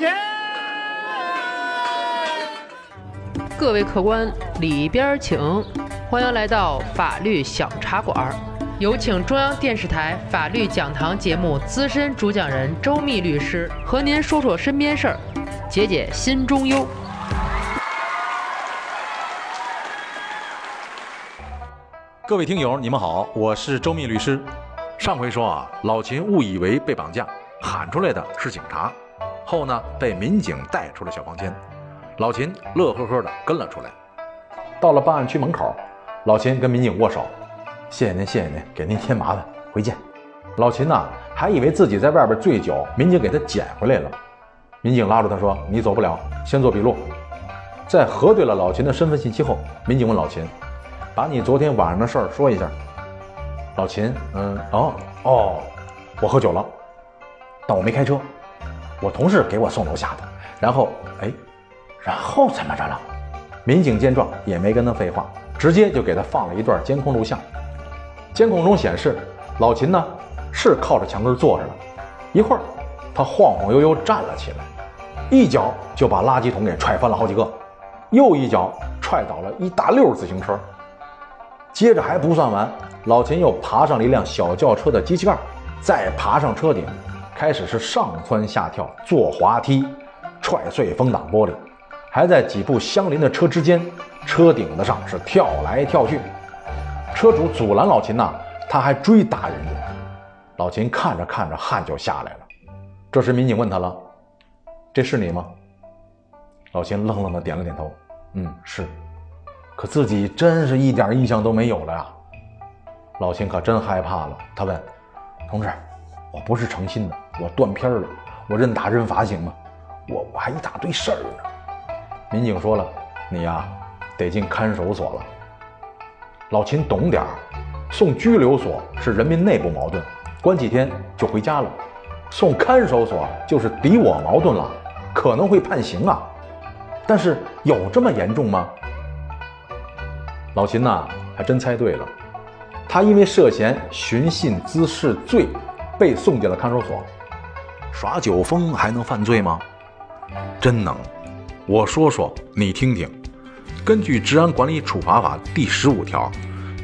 钱。各位客官，里边请，欢迎来到法律小茶馆。有请中央电视台法律讲堂节目资深主讲人周密律师和您说说身边事儿，解解心中忧。各位听友，你们好，我是周密律师。上回说啊，老秦误以为被绑架，喊出来的是警察，后呢被民警带出了小房间。老秦乐呵呵的跟了出来。到了办案区门口，老秦跟民警握手。谢谢您，谢谢您，给您添麻烦，回见。老秦呐，还以为自己在外边醉酒，民警给他捡回来了。民警拉住他说：“你走不了，先做笔录。”在核对了老秦的身份信息后，民警问老秦：“把你昨天晚上的事儿说一下。”老秦，嗯，哦，哦，我喝酒了，但我没开车，我同事给我送楼下的。然后，哎，然后怎么着了？民警见状也没跟他废话，直接就给他放了一段监控录像。监控中显示，老秦呢是靠着墙根坐着的，一会儿他晃晃悠悠站了起来，一脚就把垃圾桶给踹翻了好几个，又一脚踹倒了一大溜自行车。接着还不算完，老秦又爬上了一辆小轿车的机器盖，再爬上车顶，开始是上蹿下跳，坐滑梯，踹碎风挡玻璃，还在几部相邻的车之间、车顶子上是跳来跳去。车主阻拦老秦呐，他还追打人家。老秦看着看着汗就下来了。这时民警问他了：“这是你吗？”老秦愣愣的点了点头：“嗯，是。”可自己真是一点印象都没有了呀。老秦可真害怕了。他问：“同志，我不是诚心的，我断片了，我认打认罚行吗？我我还一大堆事儿呢。”民警说了：“你呀，得进看守所了。”老秦懂点儿，送拘留所是人民内部矛盾，关几天就回家了；送看守所就是敌我矛盾了，可能会判刑啊。但是有这么严重吗？老秦呐，还真猜对了，他因为涉嫌寻衅滋事罪，被送进了看守所。耍酒疯还能犯罪吗？真能！我说说你听听。根据《治安管理处罚法》第十五条，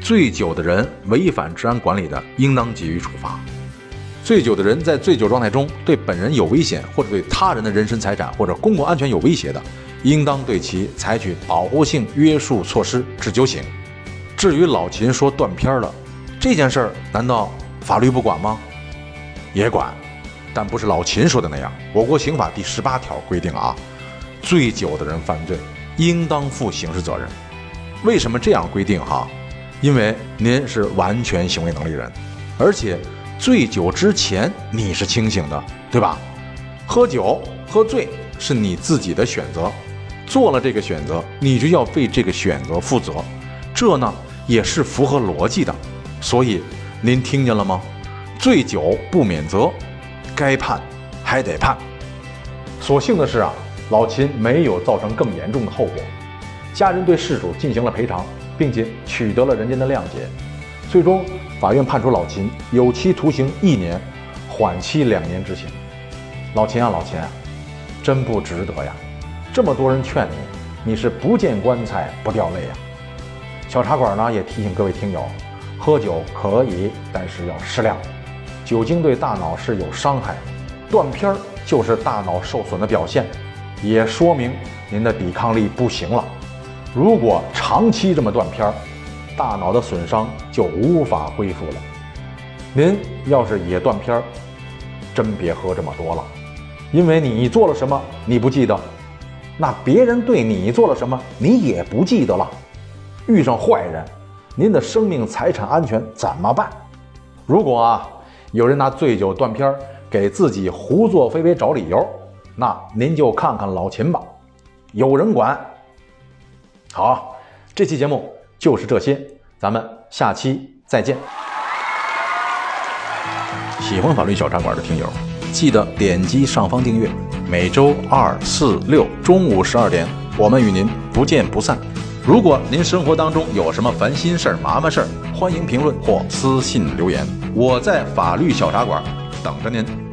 醉酒的人违反治安管理的，应当给予处罚。醉酒的人在醉酒状态中对本人有危险，或者对他人的人身财产或者公共安全有威胁的，应当对其采取保护性约束措施，治酒醒。至于老秦说断片了，这件事儿难道法律不管吗？也管，但不是老秦说的那样。我国刑法第十八条规定啊，醉酒的人犯罪。应当负刑事责任。为什么这样规定？哈，因为您是完全行为能力人，而且醉酒之前你是清醒的，对吧？喝酒喝醉是你自己的选择，做了这个选择，你就要为这个选择负责。这呢也是符合逻辑的。所以您听见了吗？醉酒不免责，该判还得判。所幸的是啊。老秦没有造成更严重的后果，家人对事主进行了赔偿，并且取得了人家的谅解。最终，法院判处老秦有期徒刑一年，缓期两年执行。老秦啊，老秦啊，真不值得呀！这么多人劝你，你是不见棺材不掉泪呀。小茶馆呢也提醒各位听友，喝酒可以，但是要适量。酒精对大脑是有伤害，断片儿就是大脑受损的表现。也说明您的抵抗力不行了。如果长期这么断片儿，大脑的损伤就无法恢复了。您要是也断片儿，真别喝这么多了，因为你做了什么你不记得，那别人对你做了什么你也不记得了。遇上坏人，您的生命财产安全怎么办？如果啊有人拿醉酒断片儿给自己胡作非为找理由。那您就看看老秦吧，有人管。好，这期节目就是这些，咱们下期再见。喜欢法律小茶馆的听友，记得点击上方订阅。每周二、四、六中午十二点，我们与您不见不散。如果您生活当中有什么烦心事儿、麻烦事儿，欢迎评论或私信留言，我在法律小茶馆等着您。